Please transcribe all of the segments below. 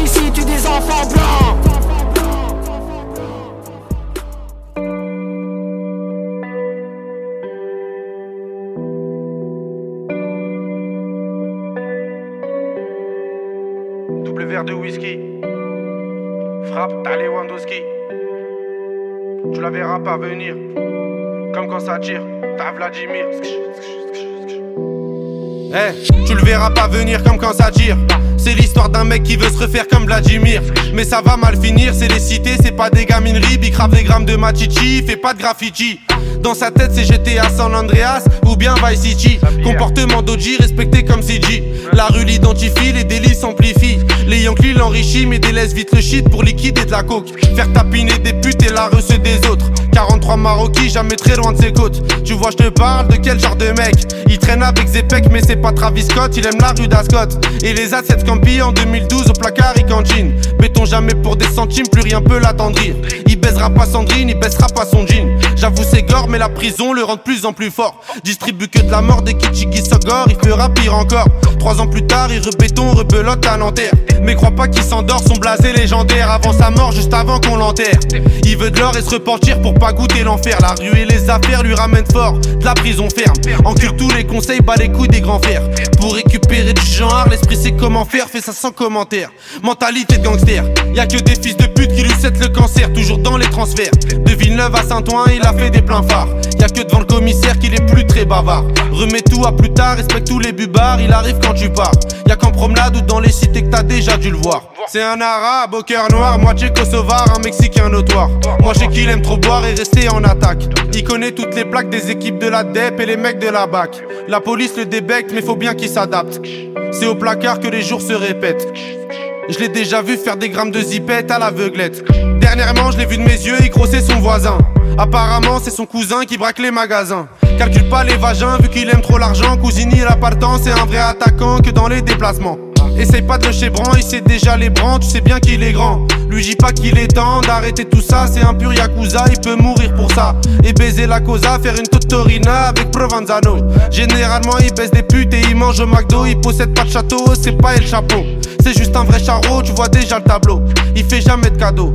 Ici tue des enfants blancs. Double verre de whisky. Frappe, t'as Lewandowski. Tu la verras pas venir. Comme quand ça tire, t'as Vladimir. Eh, tu le verras pas venir comme quand ça tire. C'est l'histoire d'un mec qui veut se refaire comme Vladimir. Mais ça va mal finir, c'est les cités, c'est pas des gamineries. Bicrave des grammes de machichi, fait pas de graffiti. Dans sa tête, c'est GTA San Andreas ou bien Vice City. Comportement d'Oji respecté comme CG. La rue l'identifie, les délits s'amplifient. Les Yankees l'enrichissent, mais délaissent vite le shit pour liquider de la coke. Faire tapiner des putes et la reçue des autres. 43 Maroquis, jamais très loin de ses côtes. Tu vois, je te parle de quel genre de mec? Il traîne avec Zepec, mais c'est pas Travis Scott. Il aime la rue d'Ascot. Et les A7 En 2012 au placard, il cantine. Béton jamais pour des centimes, plus rien peut l'attendrir. Il baisera pas Sandrine, il baissera pas son jean. J'avoue, c'est gore, mais la prison le rend de plus en plus fort. Distribue que de la mort des Kichigi Sogor, il fera pire encore. Trois ans plus tard, il rebéton, rebelote à Nanterre. Mais crois pas qu'il s'endort, son blasé légendaire avant sa mort, juste avant qu'on l'enterre. Il veut de l'or et se repentir pour pas goûter l'enfer. La rue et les affaires lui ramènent fort, de la prison ferme. Encure tous les conseils, bat les couilles des grands fers. Pour récupérer du genre, l'esprit sait comment faire, fait ça sans commentaire. Mentalité de gangster, y a que des fils de pute qui lui cèdent le cancer, toujours dans les De Villeneuve à Saint-Ouen, il a fait des pleins phares. Y a que devant le commissaire qu'il est plus très bavard. Remets tout à plus tard, respecte tous les bubards, il arrive quand tu pars. Y a qu'en promenade ou dans les cités que t'as déjà dû le voir. C'est un arabe au cœur noir, moitié kosovar, un mexicain notoire. Moi je sais qu'il aime trop boire et rester en attaque. Il connaît toutes les plaques des équipes de la DEP et les mecs de la BAC. La police le débecte, mais faut bien qu'il s'adapte. C'est au placard que les jours se répètent. Je l'ai déjà vu faire des grammes de zipette à l'aveuglette. Dernièrement, je l'ai vu de mes yeux, il grossait son voisin. Apparemment, c'est son cousin qui braque les magasins. Calcule pas les vagins, vu qu'il aime trop l'argent. Cousini, la partant, c'est un vrai attaquant que dans les déplacements. Essaye pas de le chébran, il sait déjà les brans, tu sais bien qu'il est grand. Lui dis pas qu'il est temps d'arrêter tout ça, c'est un pur yakuza, il peut mourir pour ça. Et baiser la cosa, faire une totorina avec Provenzano. Généralement, il baisse des putes et il mange au McDo, il possède pas de château, c'est pas El Chapeau. C'est juste un vrai charreau, tu vois déjà le tableau. Il fait jamais de cadeaux,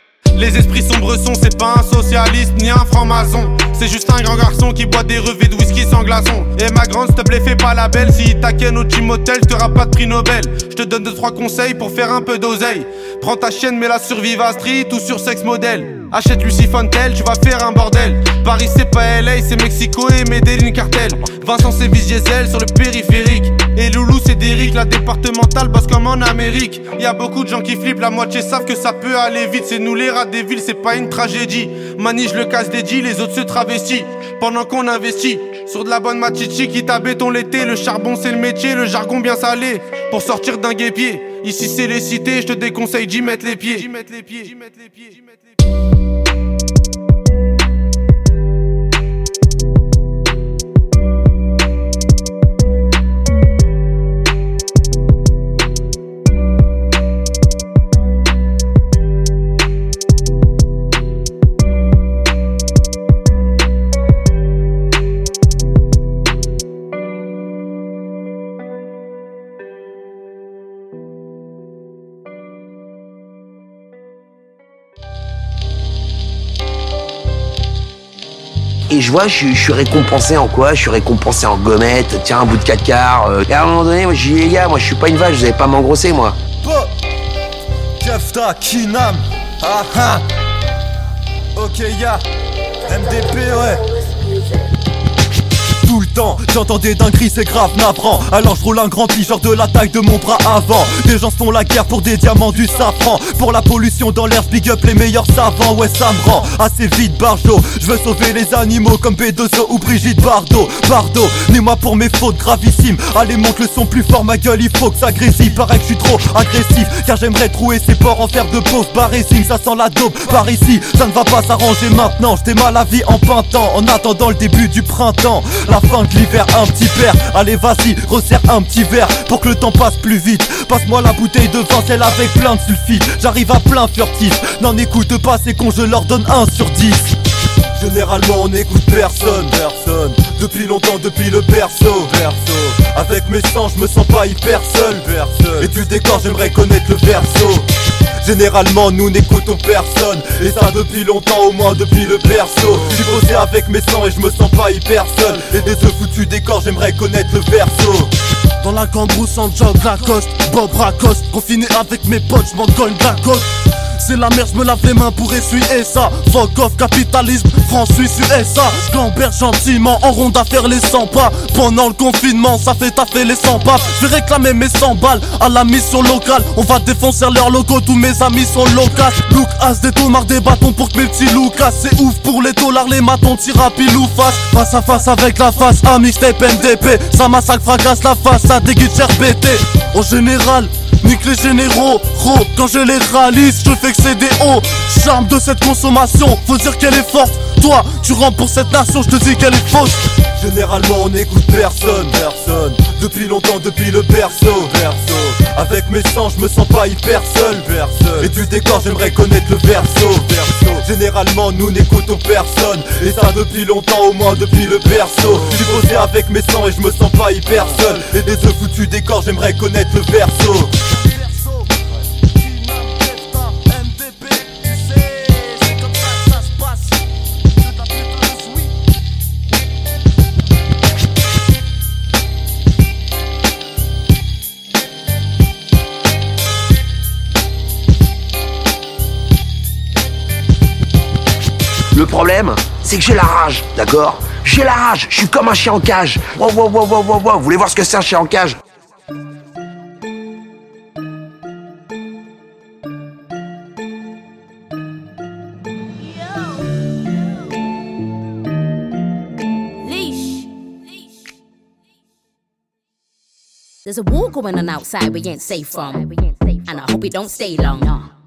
Les esprits sombres sont, c'est pas un socialiste ni un franc-maçon. C'est juste un grand garçon qui boit des revêts de whisky sans glaçon. Et ma grande, s'il te plaît, fais pas la belle. Si t'aquène au gym hotel, t'auras pas de prix Nobel. Je te donne deux trois conseils pour faire un peu d'oseille. Prends ta chienne, mets-la sur Viva Street ou sur Sex Model. Achète Lucy Fontel, tu vas faire un bordel. Paris c'est pas LA, c'est Mexico et Medellin cartel. Vincent c'est Diesel sur le périphérique. Et Loulou c'est Derrick, la départementale bosse comme en Amérique. Y a beaucoup de gens qui flippent, la moitié savent que ça peut aller vite. C'est nous les rats des villes, c'est pas une tragédie. Mani, je le casse des les autres se travestissent. Pendant qu'on investit sur de la bonne machichi qui béton l'été. Le charbon c'est le métier, le jargon bien salé. Pour sortir d'un guépier. Ici c'est les cités, je te déconseille d'y mettre les pieds. Et je vois, je, suis récompensé en quoi? Je suis récompensé en gommette, tiens, un bout de 4 quarts. euh. Et à un moment donné, moi, je dis, les gars, moi, je suis pas une vache, vous allez pas m'engrosser, moi. Kinam Ah ah Ok, ya, MDP, ouais tout le temps. J'entendais d'un cri c'est grave navrant. Alors je roule un grand genre de la taille de mon bras avant. Des gens se font la guerre pour des diamants du safran. Pour la pollution dans l'air big up les meilleurs savants. Ouais ça me rend assez vite barjo. Je veux sauver les animaux comme P2O ou Brigitte Bardot. Bardot, ni-moi pour mes fautes gravissimes. Allez monte le son plus fort ma gueule il faut que ça grésille. Paraît que je suis trop agressif Car j'aimerais trouver ces porcs en fer de pauvre. Barrésine ça sent la dope par ici Ça ne va pas s'arranger maintenant. Je mal la vie en pintant En attendant le début du printemps fin l'hiver, un petit verre. Allez, vas-y, resserre un petit verre pour que le temps passe plus vite. Passe-moi la bouteille de vin, celle avec plein de sulfite. J'arrive à plein furtif. N'en écoute pas, c'est con, je leur donne un sur 10. Généralement on n'écoute personne, personne. Depuis longtemps, depuis le perso, perso Avec mes sangs, je me sens pas hyper seul, Et du décor, j'aimerais connaître le perso Généralement nous n'écoutons personne. Et ça depuis longtemps au moins depuis le perso J'ai posé avec mes sangs et je me sens pas hyper seul. Et des ce foutu décor j'aimerais connaître le perso Dans la cambrousse en jog Lacoste Bob Racoste. Confiné avec mes potes j'm'en cogne la côte c'est la merde, je me lave les mains pour essuyer ça. Fuck off, capitalisme, France, Suisse, USA. Gentiment en ronde à faire les 100 pas. Pendant le confinement, ça fait taffer les 100 pas. Je vais réclamer mes 100 balles à la mission locale. On va défoncer leurs locaux, tous mes amis sont locaux. Look as des tomards, des bâtons pour que mes petits Lucas. C'est ouf pour les dollars, les matons, tira pile ou face. Face à face avec la face, à mixtape MDP. Ça massacre, fracasse la face, ça déguide cher pété. En général, Nique les généraux, quand je les réalise, je fais que c'est des hauts. Charme de cette consommation, faut dire qu'elle est forte. Toi, tu rentres pour cette nation, je te dis qu'elle est fausse. Généralement on n'écoute personne, personne Depuis longtemps, depuis le perso, perso Avec mes sangs, je me sens pas hyper seul, Et du décor, j'aimerais connaître le perso Généralement nous n'écoutons personne. Et ça depuis longtemps, au moins depuis le perso J'ai posé avec mes sangs et je me sens pas hyper seul. Et des œufs foutus décors, j'aimerais connaître le perso problème, c'est que j'ai la rage, d'accord? J'ai la rage, je suis comme un chien en cage. Wow, wow, wow, wow, wow. Vous voulez voir ce que c'est un chien en cage? There's a going on outside we from. And I hope it don't stay long.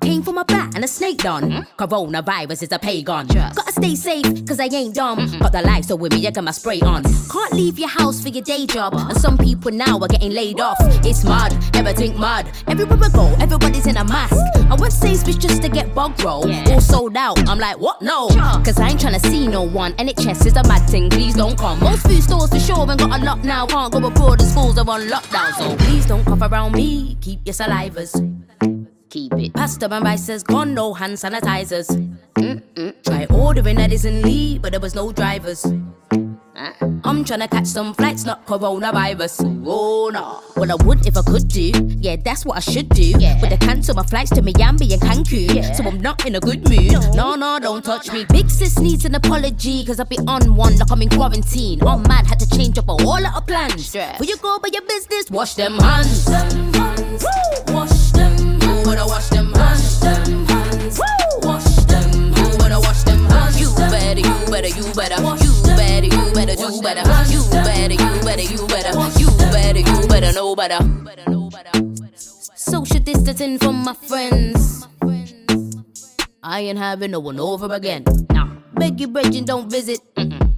Came from a bat and a snake done. Mm-hmm. Coronavirus is a pagan. Just. Gotta stay safe, cause I ain't dumb. Mm-hmm. Got the life, so with me, I got my spray on. Can't leave your house for your day job. And some people now are getting laid off. It's mud, everything mud. Everywhere I go, everybody's in a mask. I went Sainsbury's just to get bug roll. Yeah. All sold out. I'm like, what? No. Cause I ain't trying to see no one. NHS is a mad thing, please don't come. Most food stores for sure ain't got a lock now. Can't go abroad, the schools are on lockdown. So please don't cough around me. Keep your salivas keep it. Pasta and rice has gone, no hand sanitizers. Mm-mm. Try ordering Edison Lee, but there was no drivers. Uh-uh. I'm trying to catch some flights, not coronavirus. Oh no. Well, I would if I could do. Yeah, that's what I should do. Yeah. But I cancel my flights to Miami and Cancun. Yeah. So I'm not in a good mood. No. no, no, don't touch me. Big sis needs an apology, cause I be on one like I'm in quarantine. Oh, I'm mad, had to change up all of our plans. Stress. Will you go by your business? Wash them hands. Wash better, you better. You better, you better. You better, you better, you better. You better, you better know better. Social distancing from my friends. I ain't having no one over again. Nah. Beg you, Bridget, don't visit.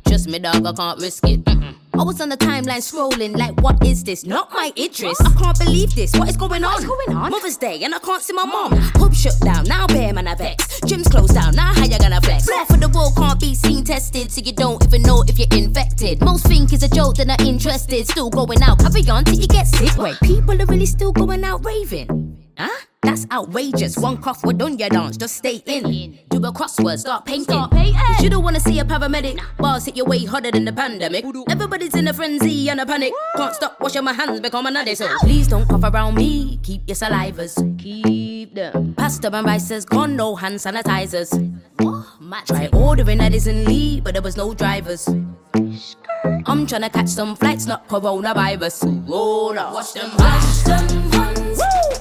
Just me, dog, I can't risk it. I was on the timeline scrolling, like, what is this? Not my interest. I can't believe this. What is going on? What's going on? Mother's Day, and I can't see my mom. Pub shut down, now bear man, I vex. Gym's closed down, now how you gonna flex? Half of the world can't be seen tested, so you don't even know if you're infected. Most think it's a joke, they're not interested. Still going out, carry on till you get sick. Wait, people are really still going out raving. Huh? That's outrageous. One cough, we're done your dance. Just stay in. Do a crossword, start painting. Start painting. You don't wanna see a paramedic. Bars hit your way harder than the pandemic. Everybody's in a frenzy and a panic. Can't stop washing my hands, become another so. Please don't cough around me. Keep your salivas. Keep them. Pasta and rice has gone, no hand sanitizers. Oh, Try ordering Disney, but there was no drivers. I'm trying to catch some flights, not coronavirus. Roll up. Wash them hands, them them. You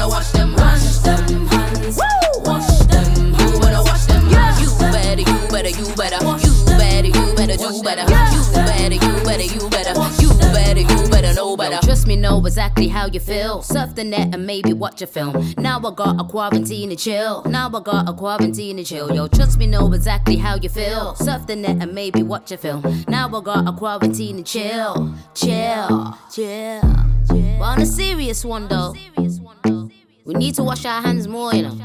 better wash them hands, them hands. Wash them. You better wash them hands. You better, you better, you better. You better, you better do better. You better, you better, you better. You better, you better know better. Trust me, know exactly how you feel. Surf the net and maybe watch a film. Now I got a quarantine to chill. Now I got a quarantine to chill. Yo, trust me, know exactly how you feel. Surf the net and maybe watch a film. Now I got a quarantine to chill. Chill, chill. But on a serious one though, we need to wash our hands more, you know.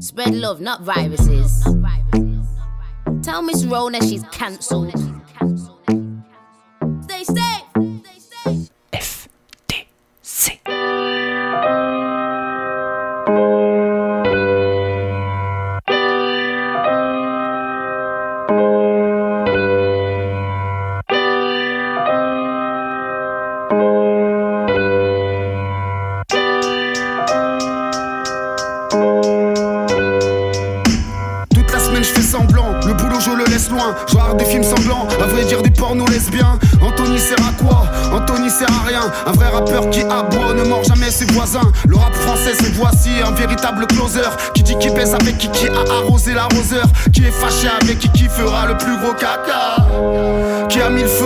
Spread love, not viruses. Tell Miss Rona she's cancelled. Est fâché qui qui fera le plus gros caca. Qui a mis le feu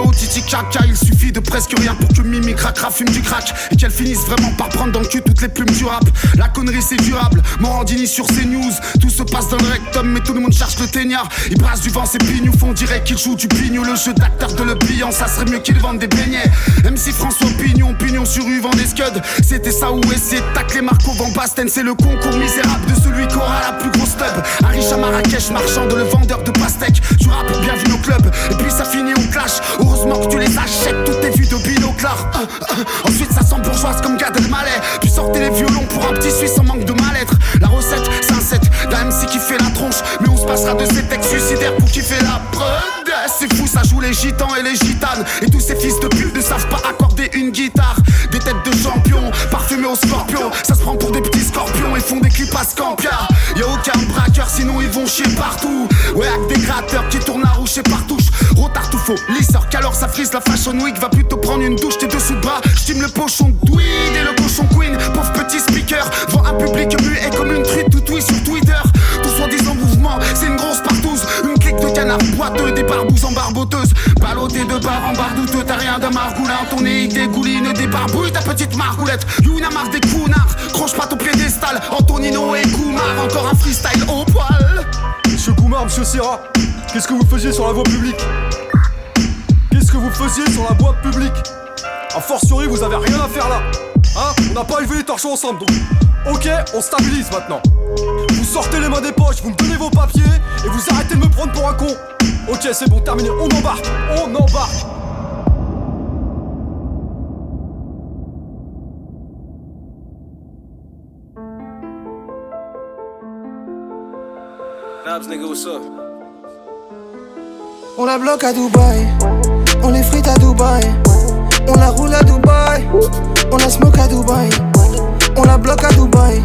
caca. Il suffit de presque rien pour que Mimi Cracra fume du crack et qu'elle finisse vraiment par prendre dans le cul toutes les plumes du rap. La connerie c'est durable. Morandini sur ses news. Tout se passe dans le rectum, mais tout le monde cherche le teignard. Il brasse du vent, ses pignoux font dirait qu'il joue du pignou. Le jeu d'acteur de le pliant, ça serait mieux qu'il vende des beignets. MC François Pignon, Pignon sur rue, vend des scuds. C'était ça ou essayer de tacler Marco Van Basten. C'est le concours misérable de celui qui aura la plus grosse tub. Arish à Marrakech, marchand de le vendeur de pastèques. Tu rap, bienvenue au club. Et puis ça finit au clash. Heureusement que tu les achètes, toutes tes vues de binoclard. Euh, euh. Ensuite, ça sent bourgeoise comme Gad Elmaleh. Puis sortez les violons pour un petit Suisse en manque de mal-être. La recette, c'est un set d'un MC qui fait la tronche. Mais on se passera de ces textes suicidaires pour kiffer la preuve. C'est fou, ça joue les gitans et les gitanes. Et tous ces fils de pute ne savent pas accorder une guitare. Des têtes de champions, parfumés aux scorpions. Ça se prend pour des petits scorpions et font des clips à Scampia. Y'a aucun braqueur, sinon ils vont chier partout. Ouais, avec des gratteurs qui tournent à roucher partout. Rotartoufo, lisseur, qu'alors ça frise la fashion week. Va plutôt prendre une douche, t'es dessous de bras. J'time le pochon de et le cochon queen. Pauvre petit speaker, devant un public muet comme une truite tout tweet sur Twitter. Tout soi-disant mouvement, c'est une grosse partouze. Une clique de canards boiteux, des barbouzes en barboteuses. Ballotté de bar en bar douteux, t'as rien d'un margoulin. Ton nez dégouline, des barbouilles, ta petite margoulette. Yuna marque des counards, croche pas ton piédestal. Antonino et Goumar, encore un freestyle au poil. Monsieur Goumar, monsieur Serra, qu'est-ce que vous faisiez sur la voie publique? Qu'est-ce que vous faisiez sur la voie publique? A fortiori, vous avez rien à faire là Hein? On n'a pas élevé les torchons ensemble, donc... Ok, on stabilise maintenant. Vous sortez les mains des poches, vous me donnez vos papiers, et vous arrêtez de me prendre pour un con. Ok, c'est bon, terminé, on embarque On embarque? On la bloque à Dubaï, on les frite à Dubaï, on la roule à Dubaï, on la smoke à Dubaï, on la bloque à Dubaï,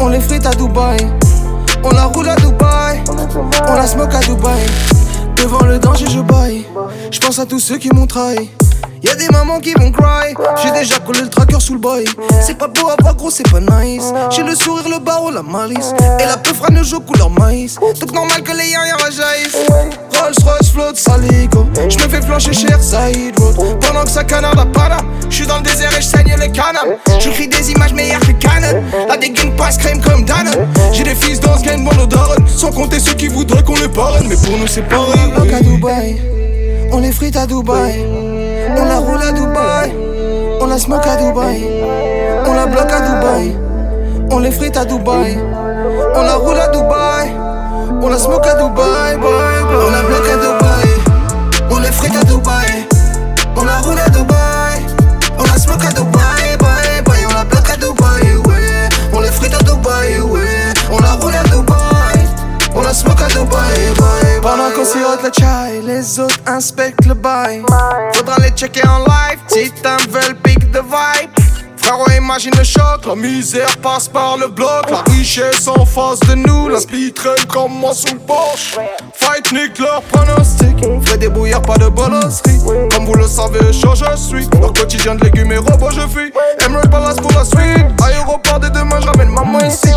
on les frite à Dubaï, on la roule à Dubaï, on la smoke à Dubaï. Devant le danger, je baille, je pense à tous ceux qui m'ont trahi. Y'a des mamans qui vont cry, j'ai déjà collé le tracker sous le boy. C'est pas beau à voir gros, c'est pas nice. J'ai le sourire, le barreau, la malice. Et la peu fera joue couleur maïs. Donc normal que les yens jaillissent. Rolls Royce flotte saligo. J'me fais flancher cher Side Road. Pendant que ça canarde à Paname. J'suis dans le désert et j'saigne les canams. J'écris des images meilleures que Canon. La dégaine passe crème comme Dan. J'ai des fils dans ce game, daronnes. Sans compter ceux qui voudraient qu'on les parraine. Mais pour nous, c'est pas vrai. On les frite à Dubaï. On la roule à Dubaï. On la smoke à Dubaï. On la bloque à Dubaï. On les frite à Dubaï. On la roule à Dubaï. On la smoke à Dubaï. On la bloque à Dubaï. On les frite à Dubaï. On la roule à Dubaï. On la smoke à Dubaï. On la bloque à Dubaï. Ouais. On les frite à Dubaï. Ouais. On la roule à Dubaï. On la smoke à Dubaï. Bye, Pendant qu'on sirote le chai, les autres inspectent le bail. Faudra les checker en live, Titan veulent pick the vibe. Frérot, imagine le choc, la misère passe par le bloc, la richesse en face de nous, la speed traîne comme moi sous le Porsche. Fight nick leur pronostic, fait des bouillards, pas de bolosserie. Comme vous le savez, chaud je suis, leur quotidien de légumes et robots je fuis. Emerald Palace pour la suite, aéroport de demain, je ramène maman ici.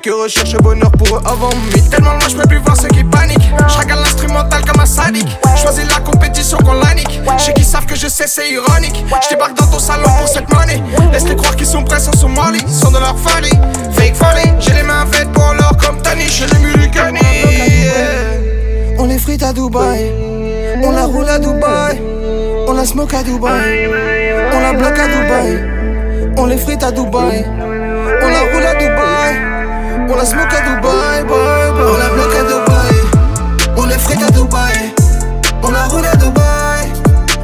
Que rechercher bonheur pour eux avant mi. Tellement loin, je peux plus voir ceux qui paniquent. Je regarde l'instrumental comme un sadique, choisis la compétition qu'on l'anique. Ceux qui savent que je sais, c'est ironique. Je débarque dans ton salon pour cette money. Laisse-les croire qu'ils sont prêts sans Somali, sont dans leur folie. Fake folie, j'ai les mains faites pour l'or comme Tani, chez les Mulikani. On les frite à Dubaï, on la roule à Dubaï, on la smoke à Dubaï, on la bloque à Dubaï, on les frite à Dubaï, on la roule à Dubaï, on la smoke à Dubaï, bye, bye. on la bloque à Dubaï, on les frite à Dubaï, on la roule à Dubaï,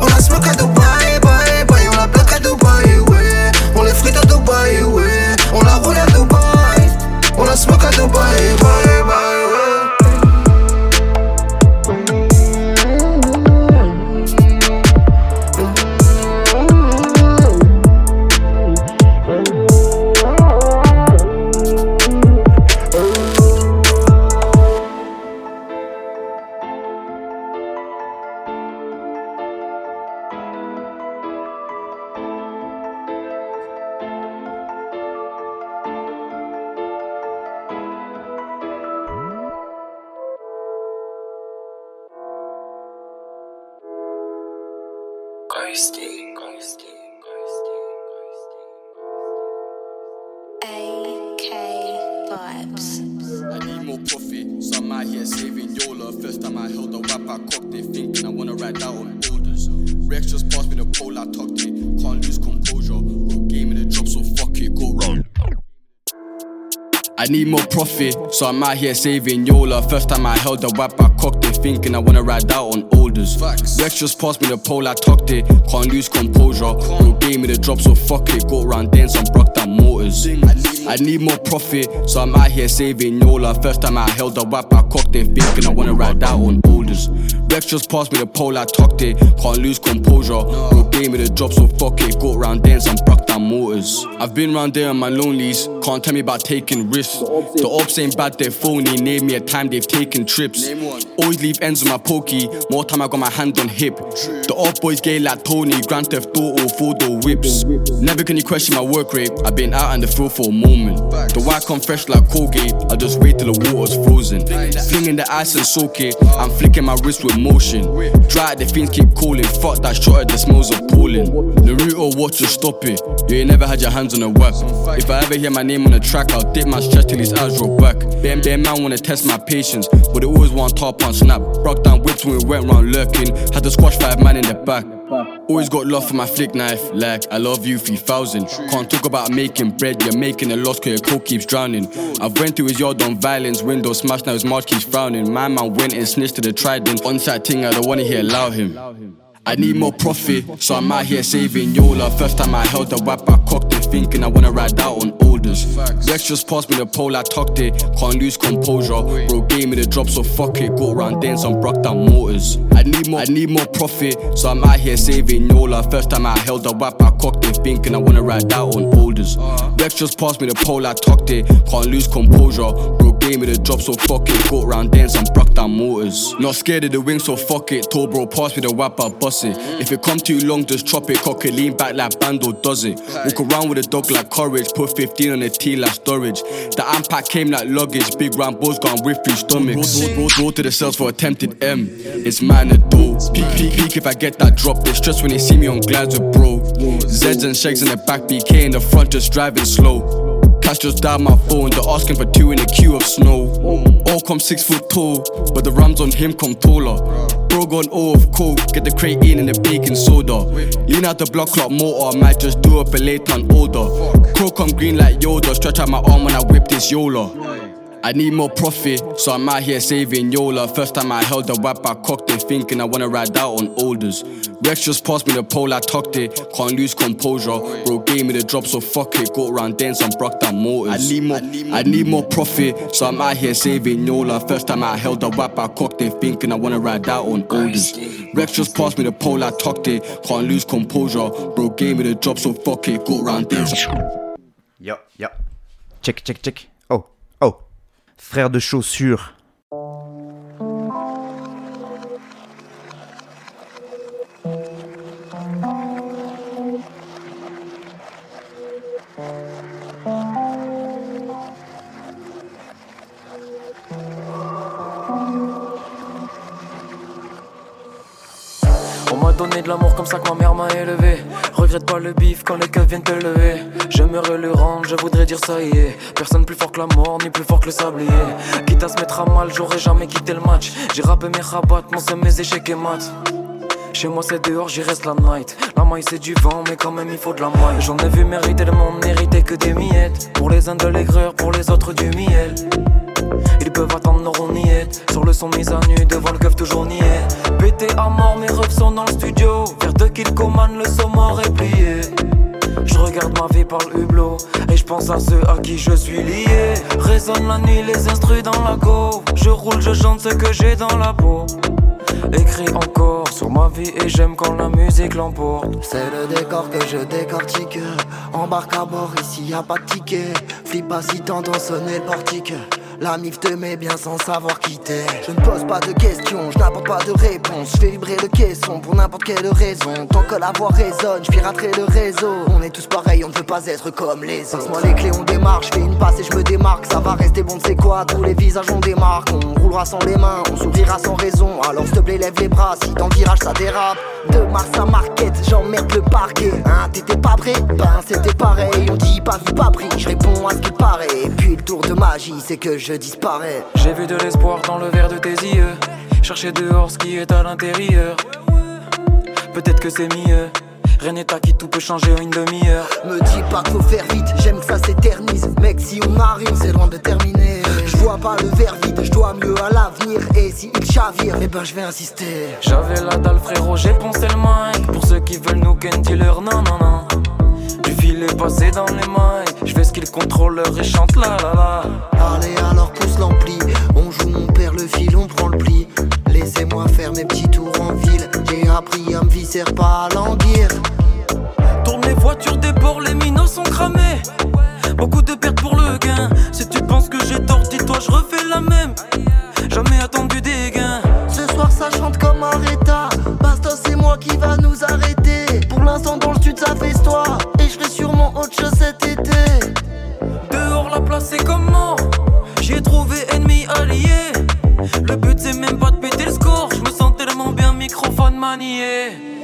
on la smoke à Dubaï, bye, bye. on la bloque à Dubaï, ouais, on les frite à Dubaï, ouais, on la roule à Dubaï, on la smoke à Dubaï, bye, vibes. I need more profit, so I'm out here saving Yola. First time I held a wrap, I cocked it, thinking I wanna ride out on borders. Rex just passed me the pole, I tucked it. Can't lose composure. Real game in the drop, so fuck it, go round. I need more profit, so I'm out here saving Yola. First time I held a wrap, I cocked it, thinking I wanna ride out on orders. Rex just passed me the pole, I tucked it. Can't lose composure. Real game in the drop, so fuck it, go round dance and broke down motors. I need more profit, so I'm out here saving Yola. First time I held a wrap, I cocked it, thinking I wanna ride out on orders. Rex just passed me the pole, I tucked it. Can't lose composure. Real game in the drop, so fuck it, go round dance and broke down motors. I've been round there on my lonelies, can't tell me about taking risks. The ops ain't bad, they're phony. Name me a time they've taken trips. Always leave ends on my pokey. More time I got my hand on hip. The off boys gay like Tony, Grand Theft Auto, four door whips. Never can you question my work rate. I've been out on the field for a moment. The white come fresh like Colgate. I just wait till the water's frozen. Flinging the ice and soak it. I'm flicking my wrist with motion. Dry, the fiends keep calling. Fuck that shot at the smells appalling. Naruto, watch you stop it. You ain't never had your hands on a weapon. If I ever hear my name on a track, I'll dip my chest till his eyes roll back. Bare, bare man wanna test my patience, but they always want top on snap. Broke down whips when we went round lurking. Had to squash five man in the back. Always got love for my flick knife, like I love you 3000. Can't talk about making bread, you're making a loss cause your coke keeps drowning. I've went through his yard on violence, window smashed, now his mouth keeps frowning. My man went and snitched to the trident. On side thing, I don't wanna hear allow him. I need more profit, so I'm out here saving Yola. First time I held the wrap, I cocked it, thinking I wanna ride out on orders. Rex just passed me the pole, I tucked it, can't lose composure. Bro gave me the drop, so fuck it, go round dance on broke down motors. I need more, I need more profit, so I'm out here saving Yola. First time I held the wrap, I cocked it, thinking I wanna ride out on orders. Rex just passed me the pole, I tucked it, can't lose composure. Bro gave me the drop, so fuck it, go round dance and broke down motors. Not scared of the wings, so fuck it. Tall bro, pass me the wrap, I bust it. If it come too long, just chop it. Cock it, lean back like Bando does it. Walk around with a dog like courage. Put 15 on the T like storage. The impact came like luggage. Big round balls gone with three stomachs. Roll, roll, roll to the cells for attempted M. It's mine to do. Peek, peek, peek if I get that drop. They stress when they see me on glides with bro. Zeds and shakes in the back, BK in the front, just driving slow. Cash just dialed my phone, they're asking for two in a queue of snow. Mm. All come six foot tall, but the rams on him come taller. Bro gone all of coke, get the crate in and the baking soda. Lean out the block clock motor, might just do up a late on order. Crow come green like Yoda, stretch out my arm when I whip this Yola. I need more profit, so I'm out here saving Yola. First time I held the whip, I cocked it, thinking I wanna ride out on orders. Rex just passed me the pole, I tucked it. Can't lose composure. Bro gave me the drop, so fuck it. Go around dance some broke down motors. I need more, I need more profit, so I'm out here saving Yola. First time I held the whip, I cocked it, thinking I wanna ride out on orders. Rex just passed me the pole, I tucked it. Can't lose composure. Bro gave me the drop, so fuck it. Go around then some. Yo, yo. Check, check, check. Frère de chaussures. De l'amour comme ça que ma mère m'a élevé. Regrette pas le bif quand les keufs viennent te lever. J'aimerais le rendre, je voudrais dire ça y est. Personne plus fort que la mort, ni plus fort que le sablier. Quitte à se mettre à mal, j'aurais jamais quitté le match. J'ai rappé mes rabats, mon seum, mes échecs et maths. Chez moi c'est dehors, j'y reste la night. La maille c'est du vent, mais quand même il faut de la maille. J'en ai vu mériter le monde, mériter que des miettes. Pour les uns de l'aigreur, pour les autres du miel. Ils peuvent attendre nos ronniettes Sur le son mise à nu devant le keuf toujours niais. Pété à mort mes refs sont dans le studio. Vers deux kills commande le saumon est plié. Je regarde ma vie par le hublot Et je pense à ceux à qui je suis lié. Résonne la nuit les instrus dans la go Je roule, je chante ce que j'ai dans la peau. Écris encore sur ma vie et j'aime quand la musique l'emporte. C'est le décor que je décortique. Embarque à bord, ici y a pas de ticket. Flip pas si t'entends sonner le portique. La mif te met bien sans savoir qui t'es. Je ne pose pas de questions, je n'apporte pas de réponse. Je fais vibrer le caisson pour n'importe quelle raison. Tant que la voix résonne, je piraterai le réseau. On est tous pareils, on ne veut pas être comme les autres. Passe-moi les clés, on démarre. Je fais une passe et je me démarque. Ça va rester bon, c'est quoi? Tous les visages on démarque. On roulera sans les mains, on sourira sans raison. Alors s'il te plaît, lève les bras. Si dans le virage ça dérape. De Mars à Marquette, j'emmerde le parquet. Hein, t'étais pas prêt Ben c'était pareil. On dit pas vu, pas pris. Je réponds à ce qui paraît. Et puis le tour de magie, c'est que je disparais. J'ai vu de l'espoir dans le verre de tes yeux. Chercher dehors ce qui est à l'intérieur. Peut-être que c'est mieux. Rien n'est acquis, tout peut changer en une demi-heure. Me dis pas qu'il faut faire vite, j'aime que ça s'éternise. Mec, si on arrive, c'est loin de terminer. Je vois pas le verre vide, je dois mieux à l'avenir. Et si il chavire, eh ben je vais insister. J'avais la dalle, frérot, j'ai poncé le mic. Pour ceux qui veulent nous ken dealer, non, non, non. Du fil est passé dans les mailles. Je fais ce qu'il contrôleur et chante la la la. Allez, alors pousse l'ampli. On joue, on perd le fil, on prend le pli. Laissez-moi faire mes petits tours en ville. J'ai appris à me visser, pas à languir. Tourne les voitures des bords, les minos sont cramés. Beaucoup de pertes je refais la même. Jamais attendu des gains. Ce soir, ça chante comme Aretha. Bastos, c'est moi qui va nous arrêter. Pour l'instant, dans le sud, ça fait toi. Et je ferai sûrement autre chose cet été. Dehors, la place c'est comment? J'ai trouvé ennemi allié. Le but c'est même pas de péter le score. Je me sens tellement bien, microphone manié.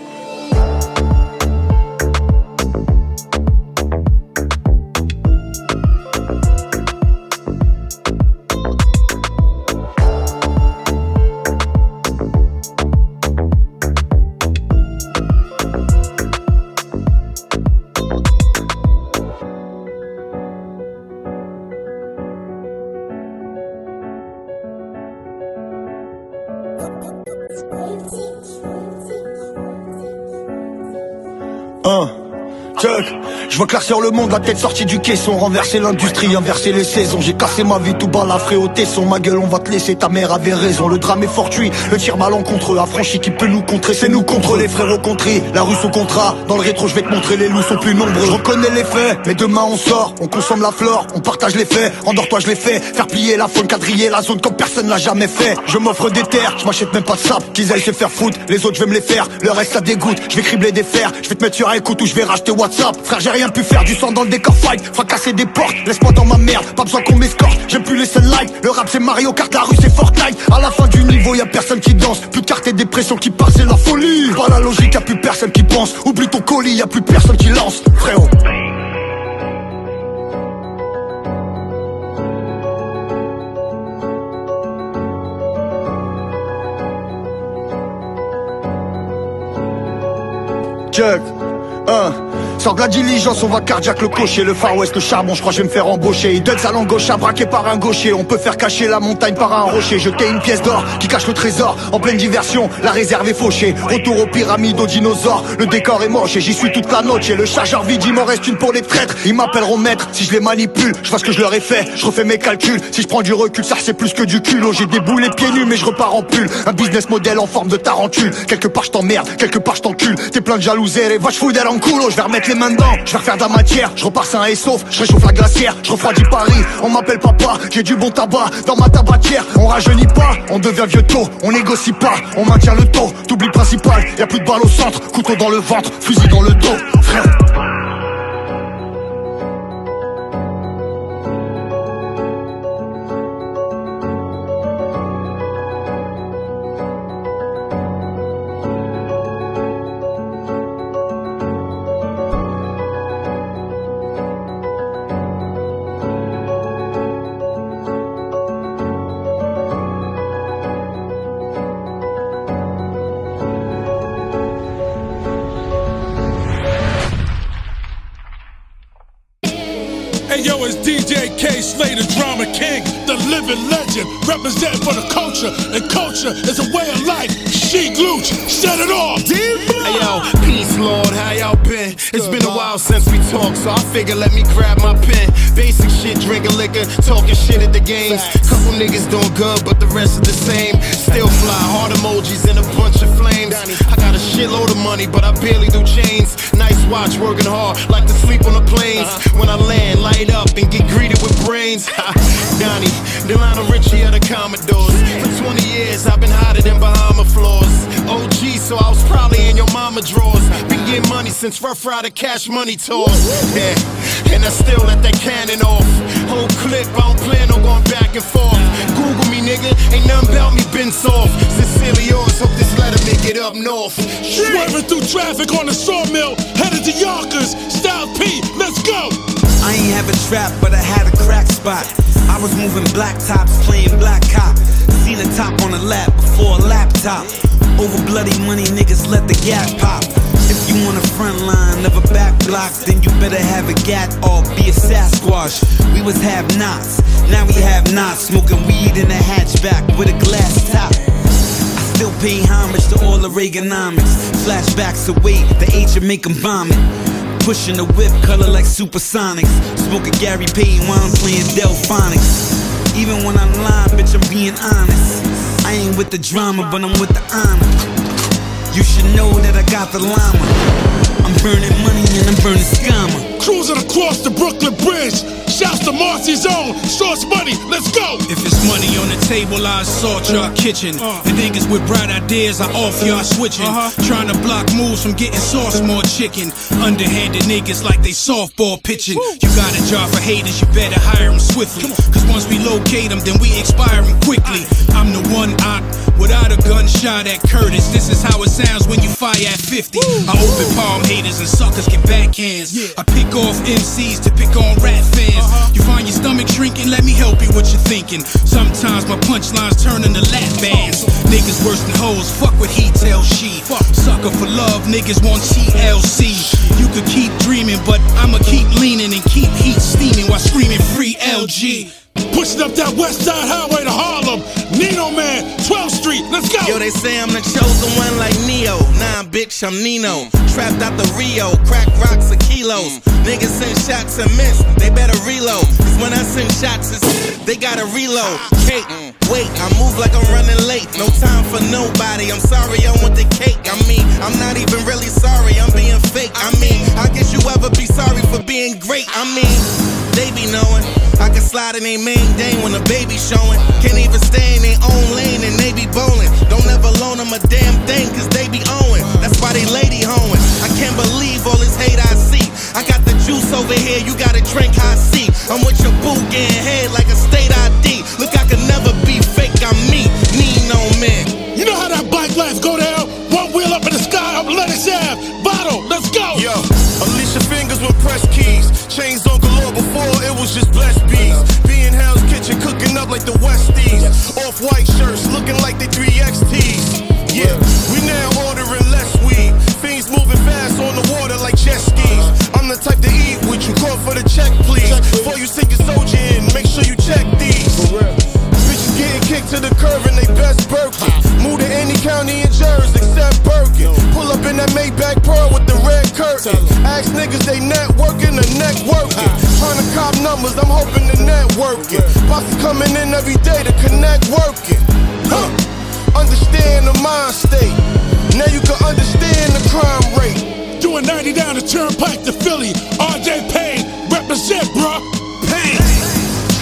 Je veux clair sur le monde, la tête sortie du caisson. Renverser l'industrie, inverser les saisons. J'ai cassé ma vie tout balafré au tesson Ma gueule on va te laisser, ta mère avait raison. Le drame est fortuit, le tir malencontreux Affranchi qui peut nous contrer, c'est nous contre les frères au La rue sous contrat, dans le rétro je vais te montrer Les loups sont plus nombreux, je reconnais les faits Mais demain on sort, on consomme la flore On partage les faits, endors-toi je les fais Faire plier la faune, quadriller la zone comme personne l'a jamais fait. Je m'offre des terres, je m'achète même pas de sap Qu'ils aillent se faire foutre, les autres je vais me les faire. Le reste ça dégoûte, je vais cribler des fers. Je vais te mettre sur écoute ou je vais racheter WhatsApp. Frère j'ai rien pu faire, du sang dans le décor fight. Fracasser des portes, laisse-moi dans ma merde. Pas besoin qu'on m'escorte, j'aime plus les sunlight. Le rap c'est Mario Kart, la rue c'est Fortnite. À la fin du niveau y a personne qui danse. Plus de cartes et des pressions qui passent, c'est la folie. Pas la logique, y a plus personne qui pense. Oublie ton colis, y a plus personne qui lance. Frérot. Check, 1 Sors de la diligence, on va cardiaque le cocher. Le Far West, le charbon, je crois je vais me faire embaucher. Ils donnent sa langue gauche, braqué par un gaucher. On peut faire cacher la montagne par un rocher. Jeter une pièce d'or qui cache le trésor. En pleine diversion, la réserve est fauchée. Retour aux pyramides, aux dinosaures. Le décor est moche et j'y suis toute la noche. Et le chargeur vide, il m'en reste une pour les traîtres. Ils m'appelleront maître si je les manipule. Je vois ce que je leur ai fait, je refais mes calculs. Si je prends du recul, ça c'est plus que du culot. J'ai des boulets pieds nus, mais je repars en pull. Un business model en forme de tarentule. Quelque part je t'emmerde, quelque part je t'encule. T'es plein de jalousie et va je en coulo. Je vais remettre mains dedans, je vais refaire de la matière. Je repars sain et sauf, je réchauffe la glacière. Je refroidis Paris, on m'appelle papa. J'ai du bon tabac dans ma tabatière. On rajeunit pas, on devient vieux tôt. On négocie pas, on maintient le taux. T'oublies le principal, y a plus de balles au centre. Couteau dans le ventre, fusil dans le dos. Frère. Legend, representing for the culture, and culture is a way of life. She Glooch, set it off. Hey yo, peace Lord, how y'all been? It's been a while since we talked, so I figure let me grab my pen. Basic shit, drinking liquor, talking shit at the games. Couple niggas doing good, but the rest are the same. Still fly, heart emojis and a bunch of flames. I got a shitload of money, but I barely do chains. Nice watch, working hard, like to sleep on the planes. Uh-huh. When I land, light up and get greeted with brains. Donnie, Delano Richie of the Commodores. For 20 years, I've been hotter than Bahama floors. OG, so I was probably in your mama drawers. Been getting money since Rough Rider Cash Money tours. Yeah, and I still let that cannon off. Whole clip, I don't plan on going back and forth. Google nigga, ain't nothing about me been soft. Sincerely yours, hope this letter make it up north. Swerving through traffic on the sawmill, headed to Yonkers. Style P, let's go. I ain't have a trap, but I had a crack spot. I was moving black tops, playing black cop. Seen a top on a lap before a laptop. Over bloody money, niggas let the gap pop. You on the front line of a back block, then you better have a gat or be a Sasquatch. We was have nots, now we have not. Smoking weed in a hatchback with a glass top. Still pay homage to all the Reaganomics. Flashbacks away, the age of making vomit. Pushing the whip, color like supersonics. Smoking Gary Payton while I'm playing Delphonics. Even when I'm lying, bitch, I'm being honest. I ain't with the drama, but I'm with the honor. You should know that I got the llama. I'm burning money and I'm burning scammer. Cruising across the Brooklyn Bridge. Shouts to Marcy's own. Source money, let's go. If it's money on the table, I assault your uh-huh. kitchen. Uh-huh. The niggas with bright ideas, I off y'all uh-huh. switching. Trying to block moves from getting sauce more chicken. Underhanded niggas like they softball pitching. You got a job for haters, you better hire them swiftly. Cause once we locate them, then we expiring quickly. I'm the one out without a gunshot at Curtis. This is how it sounds when you fire at 50. I open palm haters and suckers get backhands. I pick off MCs to pick on rap fans. You find your stomach shrinking, let me help you what you're thinking. Sometimes my punchlines turn into lap bands. Niggas worse than hoes, fuck what he tells she. Sucker for love, niggas want TLC. You could keep dreaming, but I'ma keep leaning and keep heat steaming while screaming free LG. Pushing up that west side highway to Harlem. Nino Man, 12th Street, let's go. Yo, they say I'm the chosen one like Neo. Nah, bitch, I'm Nino. Trapped out the Rio, crack rocks for kilos. Niggas send shots and miss, they better reload. Cause when I send shots, they gotta reload. Kate, wait, I move like I'm running late. No time for nobody, I'm sorry, I want the cake. I mean, I'm not even really sorry, I'm being fake. I mean, how could you ever be sorry for being great? I mean, they be knowing. I can slide in they main dang when the baby showing. Can't even stay in their own lane and they be bowling. Don't ever loan them a damn thing cause they be owing. That's why they lady hoeing. I can't believe all this hate I see. I got the juice over here, you gotta drink high C. I'm with your boo getting head like a state ID. Look, I can never be fake, I'm me, Nino man. You know how that bike life go down? One wheel up in the sky, up Lennox Ave. Bottle, let's go. Yo, Alicia fingers with press keys. Chains on galore before it was just blessed bees up like the Westies. Off white shirts, looking like they 3XTs. Yeah, we now ordering less weed. Things moving fast on the water like jet skis. I'm the type to eat with you. Call for the check, please. Before you sink your soldier in, make sure you check Straight to the curve in they best Birkin. Move to any county in Jersey except Birkin. Pull up in that Maybach Pearl with the red curtain. Ask niggas they networking or networking. Trying to cop numbers, I'm hoping to networking. Bosses coming in every day to connect working. Huh. Understand the mind state. Now you can understand the crime rate. Doing 90 down the turnpike to Philly. RJ Payne, represent, bruh. Pain.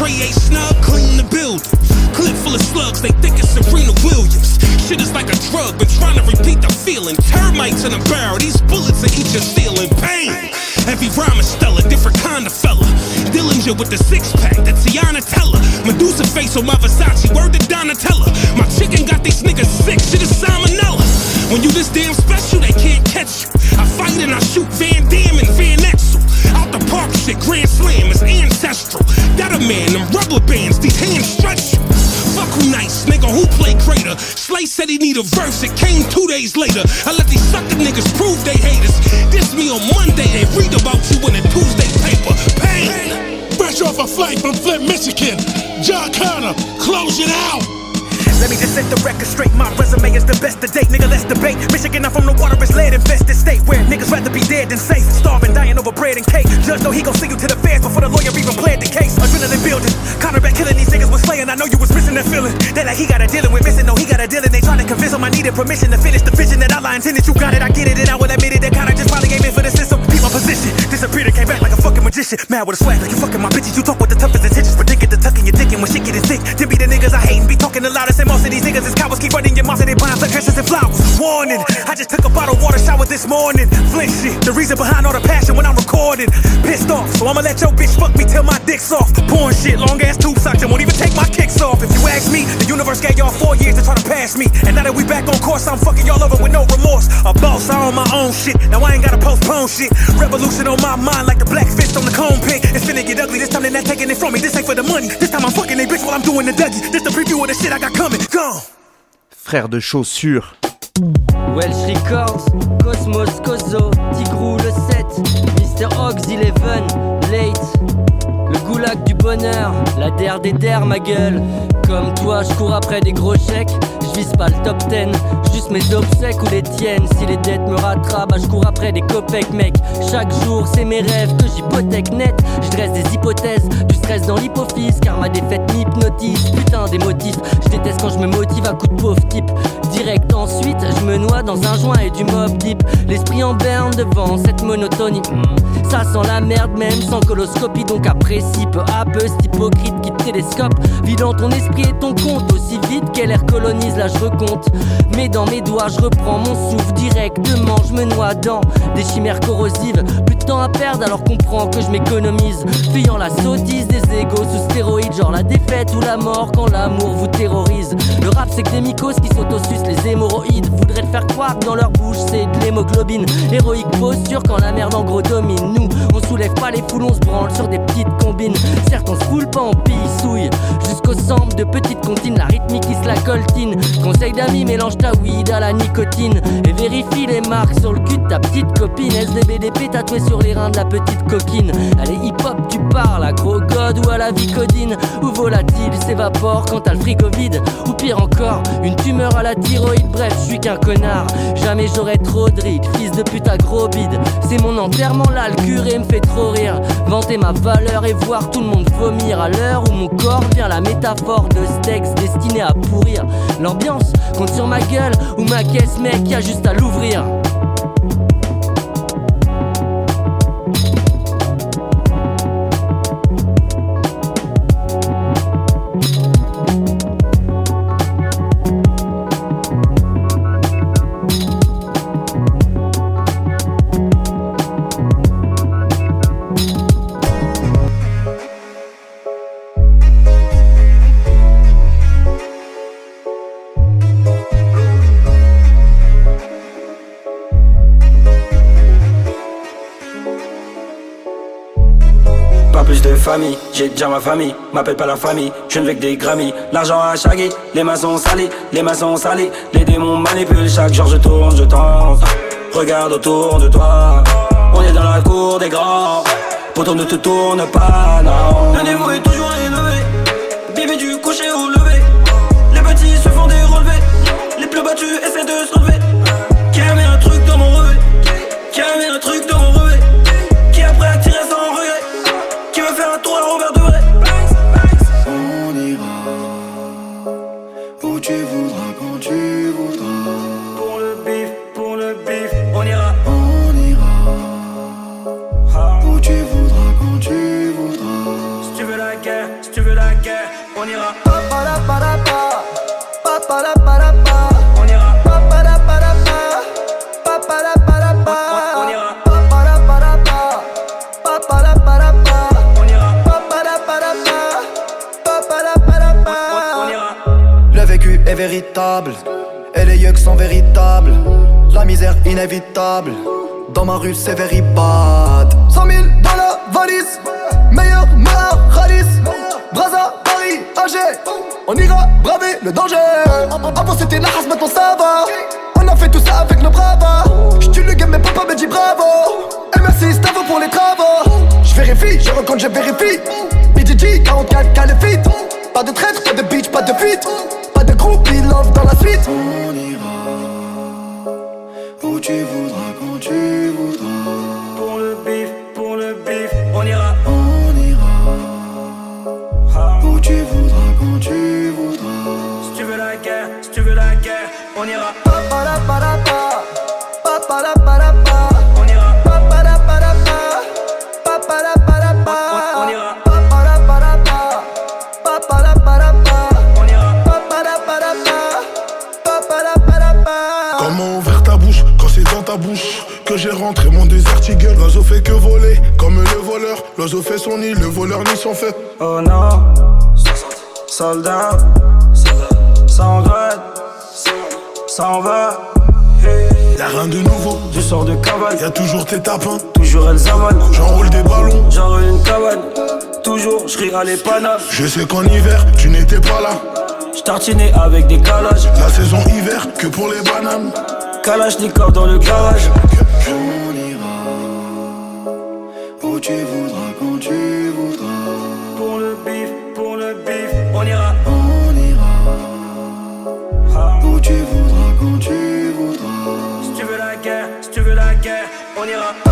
Create snub, clean the building. Clip full of slugs, they think it's Serena Williams. Shit is like a drug, been trying to repeat the feeling. Termites in a barrel, these bullets will eat your ceiling. Pain. Every rhyme is stellar, different kind of fella. Dillinger with the six pack, the Tiana Teller. Medusa face on my Versace, word to Donatella. My chicken got these niggas sick, shit is salmonella. When you this damn special, they can't catch you. I fight and I shoot Van Damme and Van Exel. Out the park shit, Grand Slam is ancestral. That a man, them Slay said he need a verse, it came two days later. I let these sucker niggas prove they haters. This me on Monday, they read about you in a Tuesday paper. Pain. Fresh off a flight from Flint, Michigan. John Connor, close it out. Let me just set the record straight. My resume is the best to date. Nigga, let's debate. Michigan, I'm from the water, it's lead infested state where niggas rather be dead than safe. Starving, dying over bread and cake. Judge know he gon' see you to the feds before the lawyer even played the case. Adrenaline building. Connor back killing these niggas was slaying. I know you was missing that feeling. That like he got a dealing with missing. No, he got a dealing. They trying to convince him I needed permission to finish the vision that I intended. You got it, I get it, and I will admit it. That kind of just probably aiming for the system. My position. Disappeared and came back like a fucking magician. Mad with a swag like you fucking my bitches. You talk with the toughest intentions. but Predicted the tucking your dick and when shit get dick. Then be the niggas I hate and be talking the loudest. And most of these niggas is cowards. Keep running your mouth and they buying flash and flowers. Warning, I just took a bottle water shower this morning. Flint shit, the reason behind all the passion when I'm recording. Pissed off, so I'ma let your bitch fuck me till my dick's off. Porn shit, long ass tube socks, and won't even take my kicks off. If you ask me, the universe gave y'all four years to try to pass me. And now that we back on course, I'm fucking y'all over with no remorse. A boss, I own my own shit. Now I ain't gotta postpone shit. Revolution on my mind like the black fist on the cone pick. It's finna get ugly. This time they're not taking it from me. This ain't for the money. This time I'm fucking they bitch while I'm doing the Dougie. This the preview of the shit I got coming. Gone. Frère de chaussures. Welsh Records, Cosmos Kozo, Tigrou le 7, Mr. Ox 11, Late, le goulag du bonheur, la der des der ma gueule. Comme toi, je cours après des gros chèques, pas le top 10, juste mes obsèques ou les tiennes. Si les dettes me rattrapent, bah, je cours après des copecs, mec. Chaque jour, c'est mes rêves que j'hypothèque net. Je dresse des hypothèses, du stress dans l'hypophyse, car ma défaite m'hypnotise. Putain, des motifs, je déteste quand je me motive à coup de pauvre type. Direct ensuite, je me noie dans un joint et du mob deep. L'esprit en berne devant cette monotonie. Hmm, Ça sent la merde, même sans coloscopie. Donc apprécie peu à peu cet hypocrite qui télescope. Vidant ton esprit et ton compte aussi vite qu'elle air colonise. Là, je recompte. Mais dans mes doigts, je reprends mon souffle directement. Je me noie dans des chimères corrosives. Plus de temps à perdre alors comprends que je m'économise. Fuyant la sottise des égos sous stéroïdes. Genre la défaite ou la mort quand l'amour vous terrorise. Le rap, c'est que des mycos qui s'autosucent les hémorroïdes. Voudraient te faire croire dans leur bouche, c'est de l'hémoglobine. Héroïque posture quand la merde en gros domine. Nous, on soulève pas les foules, on se branle sur des petites combines. Certes, on se foule pas en pille souille. Jusqu'au sample de petites comptines, la rythmique qui se la coltine. Conseil d'amis, mélange ta weed à la nicotine. Et vérifie les marques sur le cul de ta petite copine. SDBDP tatoué sur les reins de la petite coquine. Allez, hip hop, tu parles à gros god ou à la vicodine. Ou volatile s'évapore quand t'as le frigo vide. Ou pire encore, une tumeur à la thyroïde. Bref, je suis qu'un connard. Jamais j'aurais trop de rides. Fils de pute à gros bide. C'est mon enterrement là, le curé me fait trop rire. Vanter ma valeur et voir tout le monde vomir. À l'heure où mon corps vient la métaphore de steaks destiné à pourrir. Compte sur ma gueule ou ma caisse, mec, y a juste à l'ouvrir. J'ai déjà ma famille, m'appelle pas la famille, je ne veux que des Grammy, l'argent à chaque les mains sont salies, les mains sont salies, les démons manipulent, chaque jour. Je tourne, je tente, regarde autour de toi, on est dans la cour des grands, pourtant ne te tourne pas, non. Le niveau est toujours élevé, bébé du coucher au lever, Et les yeux sont véritables. La misère inévitable. Dans ma rue, c'est very bad. 100 000 dans la valise. Meilleur meilleur Khalis. Braza, Paris, Alger. On ira braver le danger. Avant c'était la race, maintenant ça va. On a fait tout ça avec nos bravas. J'tue le game, mais papa me dit bravo. Et merci Stavo pour les travaux. J'vérifie, je recompte, je vérifie. BGG, 44 califit. Pas de traître, pas de bitch, pas de fuite. Pas de groupe, love dans la suite. On ira où tu voudras, quand tu voudras. Pour le bif, pour le bif, on ira. On ira où tu voudras, quand tu voudras. Si tu veux la guerre, si tu veux la guerre, on ira. Pa-pa-la-pa-la-pa. Que j'ai rentré mon désert gueule L'oiseau fait que voler comme le voleur. L'oiseau fait son nid, le voleur ni son fait. Oh non, soldat, ça en grade, ça en va. Y'a rien de nouveau, Je sors de cavale, y'a toujours tes tapins. toujours elle zavane. J'enroule des ballons. J'enroule une cabane, toujours je ris à l'épanage. Je sais qu'en hiver, tu n'étais pas là. Je tartinais avec des calages, La saison hiver, que pour les bananes. Kalachnikov dans le garage. Où tu voudras, quand tu voudras. Pour le bif, pour le bif, on ira. On ira où tu voudras, quand tu voudras. Si tu veux la guerre, si tu veux la guerre, on ira.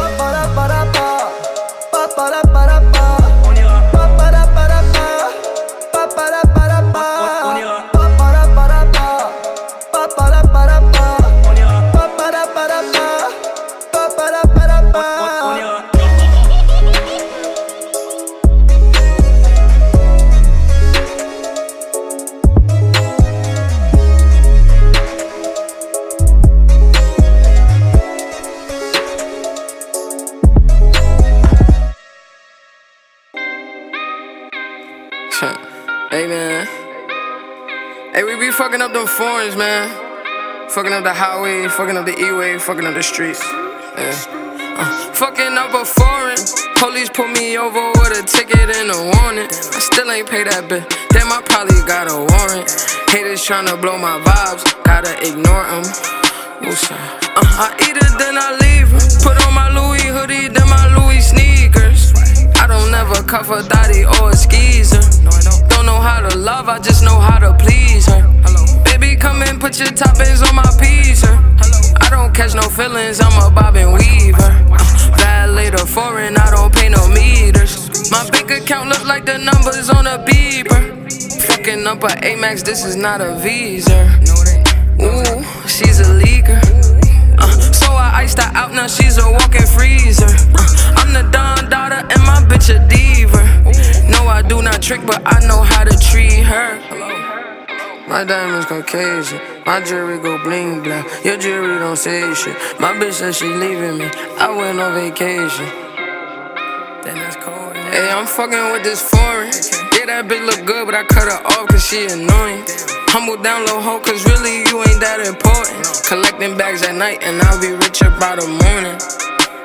Fucking up the highway, fucking up the E-way, fucking up the streets. Yeah. Uh, fucking up a foreign. Police pull me over with a ticket and a warning. I still ain't pay that bill. Damn, I probably got a warrant. Haters tryna blow my vibes, gotta ignore them. Uh, I eat it, then I leave. Put on my Louis hoodie, then my Louis sneakers. I don't never cuff a thotty or a skeezer. No, I don't know how to love, I just know how to please her. Baby, come and put your toppings on my pizza. I don't catch no feelings, I'm a bobbin weaver. Violator foreign, I don't pay no meters. My bank account look like the numbers on a beeper. Fucking up a Amex, this is not a visa. Ooh, she's a leaker. Uh, so I iced her out, now she's a walking freezer. Uh, I'm the Don daughter and my bitch a diva. No, I do not trick, but I know how to treat her. My diamonds Caucasian, my jewelry go bling bling. Your jewelry don't say shit. My bitch said she leaving me. I went on vacation. Then that's cold. Hey, I'm fucking with this foreign. Yeah, that bitch look good, but I cut her off cause she annoying. Humble down low ho, cause really you ain't that important. Collecting bags at night, and I'll be richer by the morning.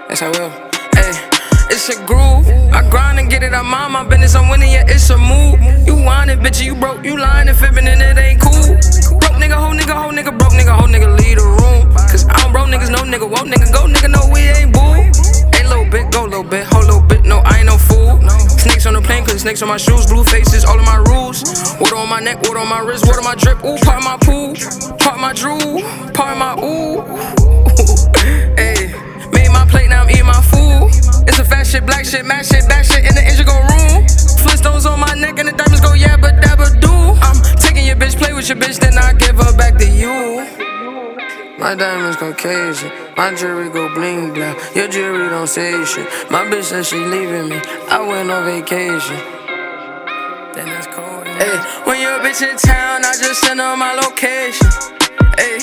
Yes, I will. Hey, it's a groove. I grind and get it. I mind my business. I'm winning, yeah, it's a move. You whining, bitch, you broke. You lying and fibbing, and it ain't cool. Broke nigga, hoe nigga, hoe nigga, broke nigga, hoe nigga, leave the room. Cause I don't broke niggas, no nigga, won't nigga, go nigga, no, we ain't boo. Hey, little bit, go little bit, whole little bit, no, I ain't no fool. Snakes on the plane, cause snakes on my shoes, blue faces, all of my rules. Water on my neck, water on my wrist, water my drip, ooh, part of my pool, part of my drool, part of my ooh. Hey, made my plate, now I'm eating my food. A fat shit, black shit, mad shit, back shit in the engine go room. Flintstones on my neck and the diamonds go yeah, but dabba do. I'm taking your bitch, play with your bitch, then I give her back to you. My diamonds go Caucasian, my jewelry go bling bling. Your jewelry don't say shit. My bitch said she leaving me. I went on vacation. Then that's cold. Hey, when your bitch in town, I just send her my location. Hey,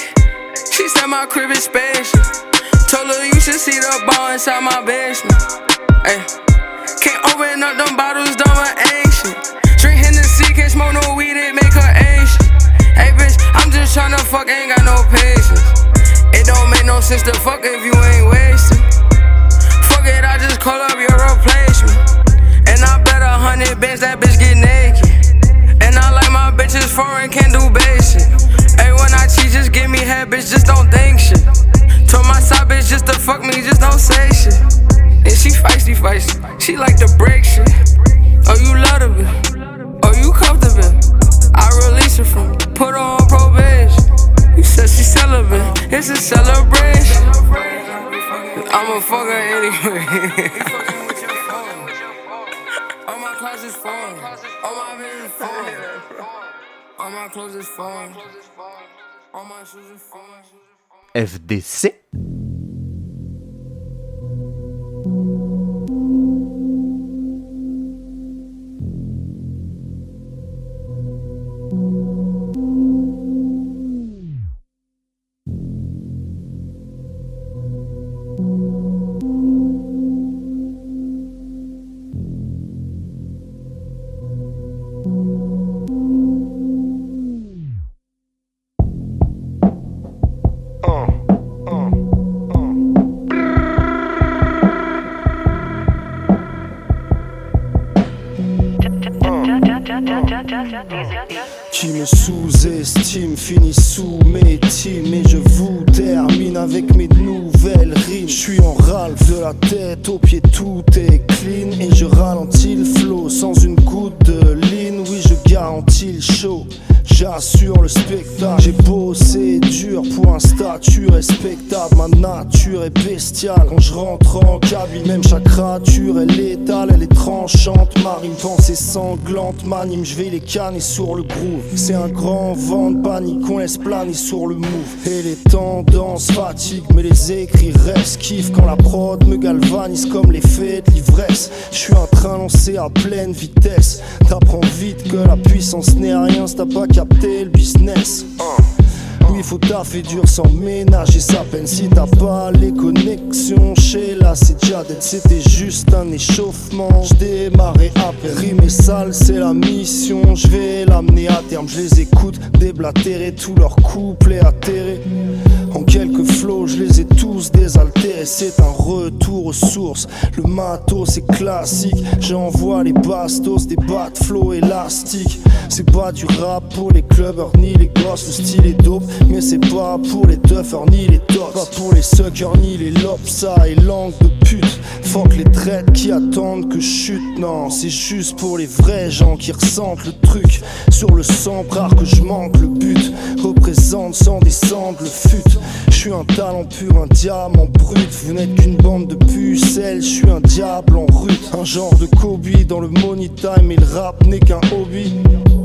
she said my crib is spacious. Told her you should see the ball inside my basement. Hey, can't open up them bottles, dumb or ancient. Drink Hennessy, can't smoke no weed, it make her anxious. Hey, bitch, I'm just just tryna fuck, ain't got no patience. It don't make no sense to fuck if you ain't wasted. Fuck it, I just call up your replacement. And I bet a hundred bands that bitch get naked. And I like my bitches foreign, can't do basic. Hey, when I cheat, just give me head, bitch, just don't think shit. Told my side bitch just to fuck me, just don't say shit. And she feisty, feisty. She like to break shit. Oh, you love the bitch. Oh, you comfortable. I release her from, put her on probation. You said she celibate, it's a celebration. I'ma fuck her anyway. All my clothes is phone. All my business phone. All my clothes is phone. All my shoes is phone. FDC. Dur pour un statut respectable. Ma nature est bestiale quand je rentre en cabine. Même chaque rature est létale, elle est tranchante. Marine pensée sanglante, m'anime, je vais les canner sur le groove. C'est un grand vent de panique qu'on laisse planer sur le move. Et les tendances fatiguent, mais les écrits restent. Kiff quand la prod me galvanise comme l'effet de l'ivresse. Je suis en train de lancer à pleine vitesse. T'apprends vite que la puissance n'est rien, t'as pas capté le business. Oui, faut taffer dur sans ménager sa peine. Si t'as pas les connexions chez la d'être c'était juste un échauffement. Je démarrais après rime et sale c'est la mission. Je vais l'amener à terme. Je les écoute déblatérer tous leurs couplets atterrés en quelques flots je les ai tous désaltérés. C'est un retour aux sources. Le matos c'est classique. J'envoie les bastos des bas de flow élastiques. C'est pas du rap pour les clubbers ni les gosses. Le style est dope mais c'est pas pour les tuffers ni les tops. Pas pour les suckers ni les lobes. Ça et langue de pute. Fuck les traites qui attendent que je chute. Non c'est juste pour les vrais gens qui ressentent le truc. Sur le sang rare que je manque le but. Représente sans descendre le fut Je suis un talent pur, un diamant brut. Vous n'êtes qu'une bande de pucelles. Je suis un diable en rut. Un genre de Kobe dans le money time. Et le rap n'est qu'un hobby.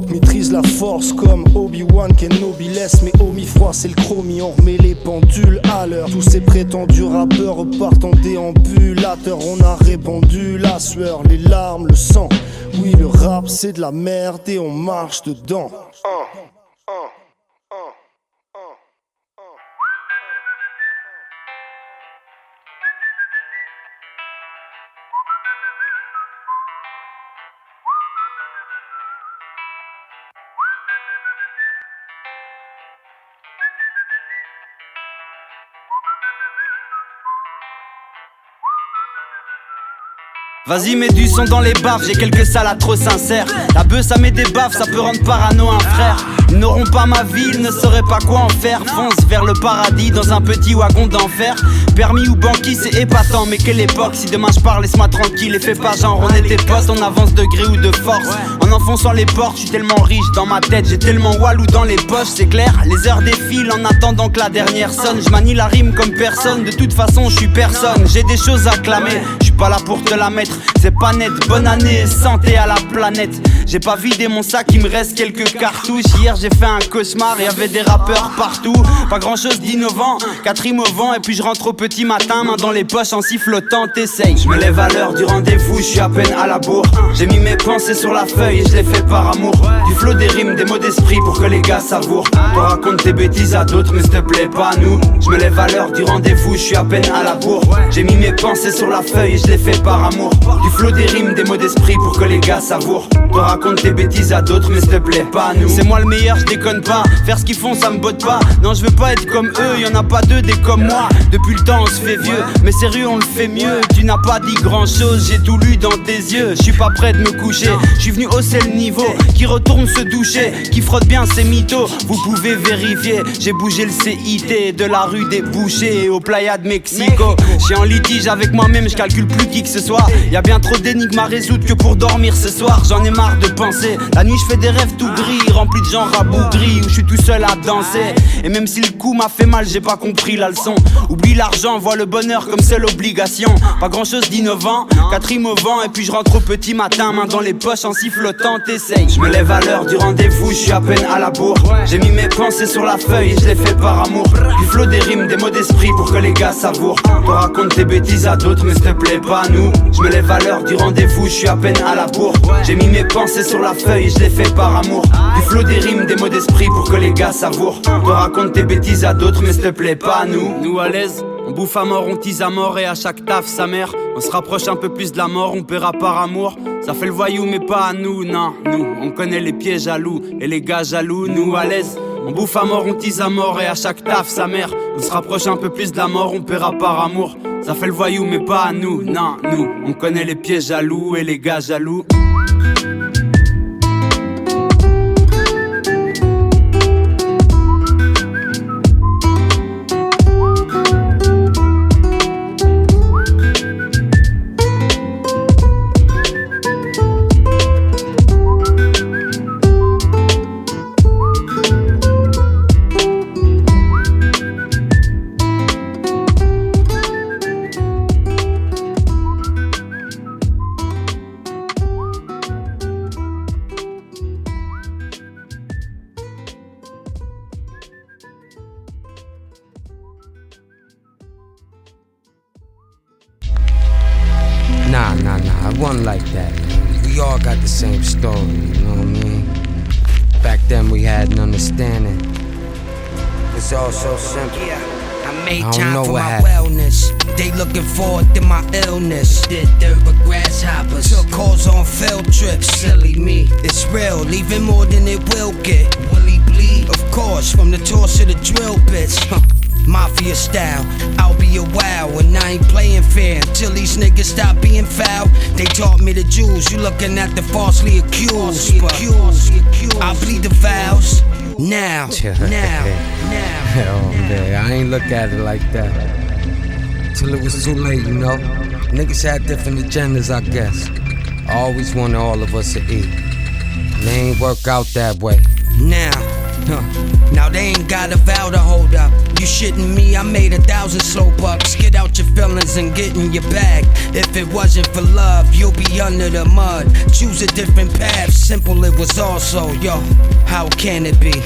Maîtrise la force comme Obi-Wan Kenobi. Laisse mes homies froids, c'est le chromie. On remet les pendules à l'heure. Tous ces prétendus rappeurs repartent en déambulateur. On a répandu la sueur, les larmes, le sang. Oui le rap c'est de la merde et on marche dedans Vas-y, mets du son dans les baffes, j'ai quelques salades trop sincères. La bœuf, ça met des baffes, ça peut rendre parano un frère. Ils n'auront pas ma vie, ils ne sauraient pas quoi en faire. Fonce vers le paradis dans un petit wagon d'enfer. Permis ou banquis, c'est épatant, mais quelle époque. Si demain je pars, laisse-moi tranquille et fais pas genre on était potes, on avance de gré ou de force. En enfonçant les portes, je suis tellement riche dans ma tête, j'ai tellement walou dans les poches, c'est clair. Les heures défilent en attendant que la dernière sonne. Je manie la rime comme personne, de toute façon, je suis personne. J'ai des choses à clamer, pas là pour te la mettre. C'est pas net, bonne année, santé à la planète. J'ai pas vidé mon sac, il me reste quelques cartouches. Hier j'ai fait un cauchemar, y avait des rappeurs partout. Pas grand chose d'innovant, quatrième au. Et puis je rentre au petit matin, main dans les poches en sifflotant, t'essayes. Je me lève à l'heure du rendez-vous, je suis à peine à la bourre. J'ai mis mes pensées sur la feuille et je l'ai fait par amour. Du flot des rimes, des mots d'esprit pour que les gars savourent. Toi raconte tes bêtises à d'autres, mais s'il te plaît pas nous. Je me lève à l'heure du rendez-vous, je suis à peine à la bourre. J'ai mis mes pensées sur la feuille et je fais par amour. Du flot des rimes, des mots d'esprit pour que les gars savourent. Te raconte tes bêtises à d'autres, mais s'il te plaît, pas à nous. C'est moi le meilleur, je déconne pas. Faire ce qu'ils font, ça me botte pas. Non, je veux pas être comme eux, y en a pas deux des comme moi. Depuis le temps, on se fait vieux, mais sérieux, on le fait mieux. Tu n'as pas dit grand chose, j'ai tout lu dans tes yeux. Je suis pas prêt de me coucher, je suis venu hausser le niveau. Qui retourne se doucher, qui frotte bien ses mythos. Vous pouvez vérifier, j'ai bougé le CIT de la rue des bouchers au Playa de Mexico. J'ai en litige avec moi-même, je calcule plus qui que ce soit. Y a bien trop d'énigmes à résoudre que pour dormir ce soir. J'en ai marre de penser. La nuit, je fais des rêves tout gris, remplis de gens rabougris où je suis tout seul à danser. Et même si le coup m'a fait mal, j'ai pas compris la leçon. Oublie l'argent, vois le bonheur comme seule obligation. Pas grand chose d'innovant, au vent. Et puis je rentre au petit matin, main dans les poches en sifflotant, t'essayes. Je me lève à l'heure du rendez-vous, je suis à peine à la bourre. J'ai mis mes pensées sur la feuille et je les fais par amour. Du flot des rimes, des mots d'esprit pour que les gars savourent. Te raconte tes bêtises à d'autres, mais s'il te plaît, pas à nous. Je me lève à l'heure du rendez-vous, je suis à peine à la bourre. J'ai mis mes pensées sur la feuille je les fais par amour. Du flot des rimes, des mots d'esprit pour que les gars savourent. Te raconte tes bêtises à d'autres, mais s'il te plaît, pas à nous. Nous à l'aise. On bouffe à mort, on tease à mort et à chaque taf sa mère. On se rapproche un peu plus de la mort, on paiera par amour. Ça fait le voyou mais pas à nous, non, nous. On connaît les pieds jaloux et les gars jaloux, nous à l'aise. On bouffe à mort, on tease à mort et à chaque taf sa mère. On se rapproche un peu plus de la mort, on paiera par amour. Ça fait le voyou mais pas à nous, non, nous. On connaît les pieds jaloux et les gars jaloux. Forward to my illness. Did dirt with grasshoppers. Took calls on field trips. Silly me. It's real, leaving more than it will get. Will he bleed? Of course, from the tour to the drill bits. Huh. Mafia style, I'll be a wow, and I ain't playing fair until these niggas stop being foul. They taught me the jewels, you looking at the falsely accused. But I bleed the vows now, now, now. oh man, I ain't look at it like that. Till it was too late, you know? Niggas had different agendas, I guess. I always wanted all of us to eat. They ain't work out that way. Now, huh. now they ain't got a vow to hold up. You shitting me? I made a thousand slow bucks. Get out your feelings and get in your bag. If it wasn't for love, you'll be under the mud. Choose a different path. Simple it was also, yo. How can it be?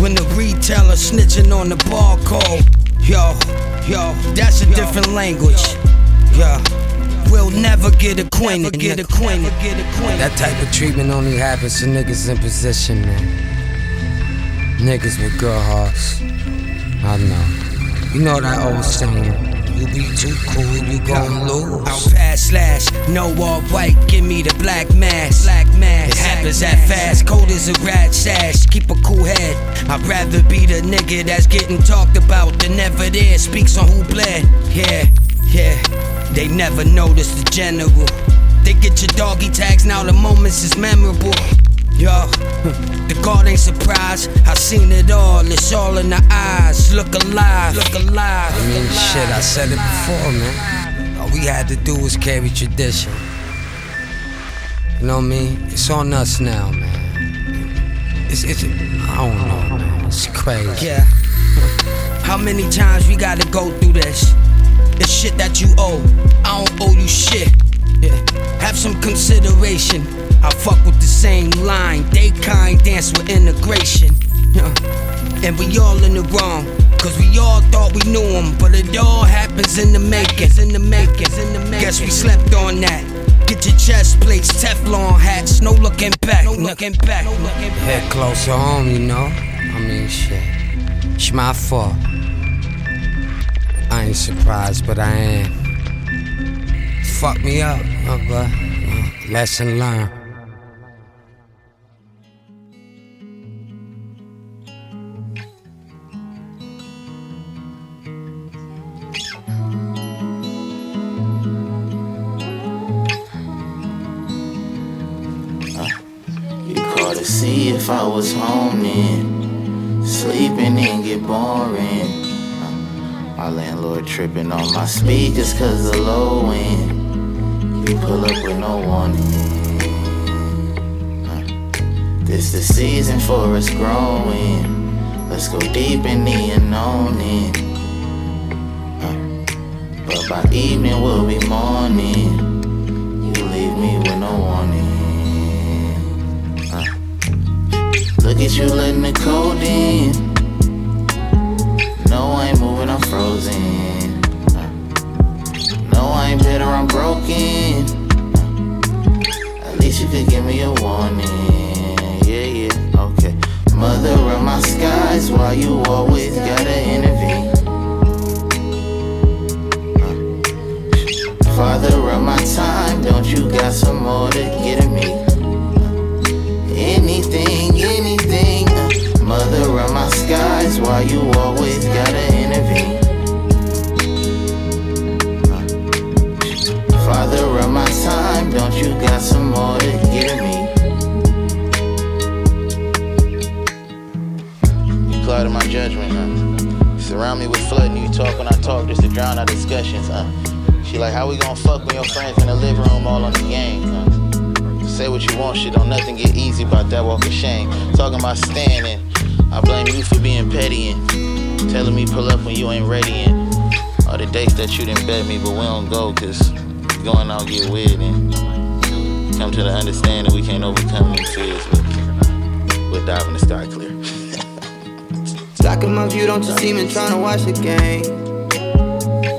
When the retailer snitching on the barcode, yo, yo, that's a different language. Yeah, we'll never get acquainted. Get acquainted. Get acquainted. That type of treatment only happens to niggas in position, man. Niggas with good hearts. I know. You know that old saying, you be too cool, you gon' lose. I'll pass slash, no all white, give me the black mask. Black mask. It happens that fast, cold as a rat sash. Keep a cool head. I'd rather be the nigga that's getting talked about than never there. Speaks on who bled. Yeah, yeah. They never notice the general. They get your doggy tags now, the moments is memorable. Yo, the guard ain't surprised. I seen it all. It's all in the eyes. Look alive. Look alive. I mean, shit, I said it before, man. All we had to do was carry tradition. You know what I mean? It's on us now, man. It's, it's, I don't know, man. It's crazy. Yeah. How many times we gotta go through this? It's shit that you owe. I don't owe you shit. Yeah. Have some consideration. I fuck with the same line. They kind dance with integration. And we all in the wrong. Cause we all thought we knew him, but it all happens in the making. In the making. In the making. Guess we slept on that. Get your chest plates, Teflon hats, no looking back, no looking back, no looking back. Head closer home, you know? I mean, shit. It's my fault. I ain't surprised, but I am. Fuck me up, uh, but lesson learned. I was home then. Sleeping didn't get boring. My landlord tripping on my speakers cause the low end. You pull up with no warning. This the season for us growing. Let's go deep in the unknown. But by evening we'll be morning. You leave me with no warning. Look at you letting the cold in. No, I ain't moving, I'm frozen. No, I ain't bitter, I'm broken. At least you could give me a warning. Yeah, yeah, okay. Mother of my skies, why you always gotta intervene? Father of my time, don't you got some more to get at me? Skies, why you always gotta intervene? Uh, Father of my time, don't you got some more to give me? You clouded my judgment, huh? Surround me with flood and you talk when I talk just to drown our discussions, huh? She like, how we gonna fuck when your friends in the living room all on the game, huh? Say what you want, shit, don't nothing get easy about that walk of shame. Talking about standing, I blame you for being petty and telling me pull up when you ain't ready and all the dates that you didn't bet me, but we don't go cause going out get weird and come to the understanding we can't overcome them fears, but we'll dive in the sky clear. Blocking my view, don't you see me trying to watch the game?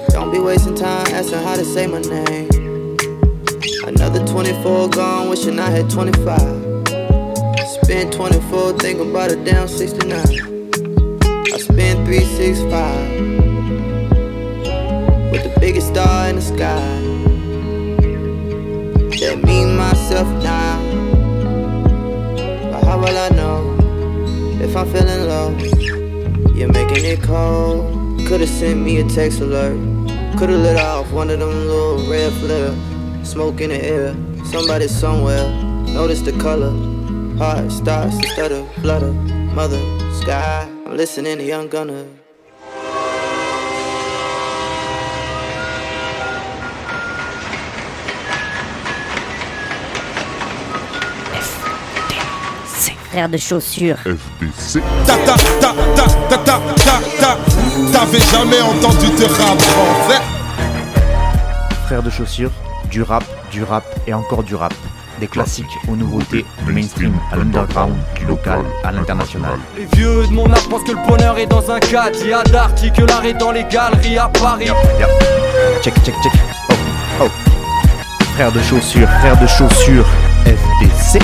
Don't be wasting time asking how to say my name. Another 24 gone, wishing I had 25. Spent 24 thinking about a damn 69. I spent 365 with the biggest star in the sky. That me myself now. But how will I know if I'm feeling low? You're making it cold. Could've sent me a text alert. Could've lit off one of them little red flare. Smoke in the air. Somebody somewhere. Notice the color. Heart starts to stutter, flutter. Mother, sky. I'm listening to Young Gunner. Frère de chaussures. FBC. Ta ta ta ta ta ta ta ta. T'avais jamais entendu de rap français Frères de chaussures, du rap, du rap et encore du rap. Des classiques aux nouveautés, du mainstream à l'underground, du local à l'international. Les vieux de mon âge pensent que le bonheur est dans un cadre. Il y a d'arty que l'art est dans les galeries à Paris. Check, check, check. Oh, oh. Frères de chaussures, frères de chaussures, FBC.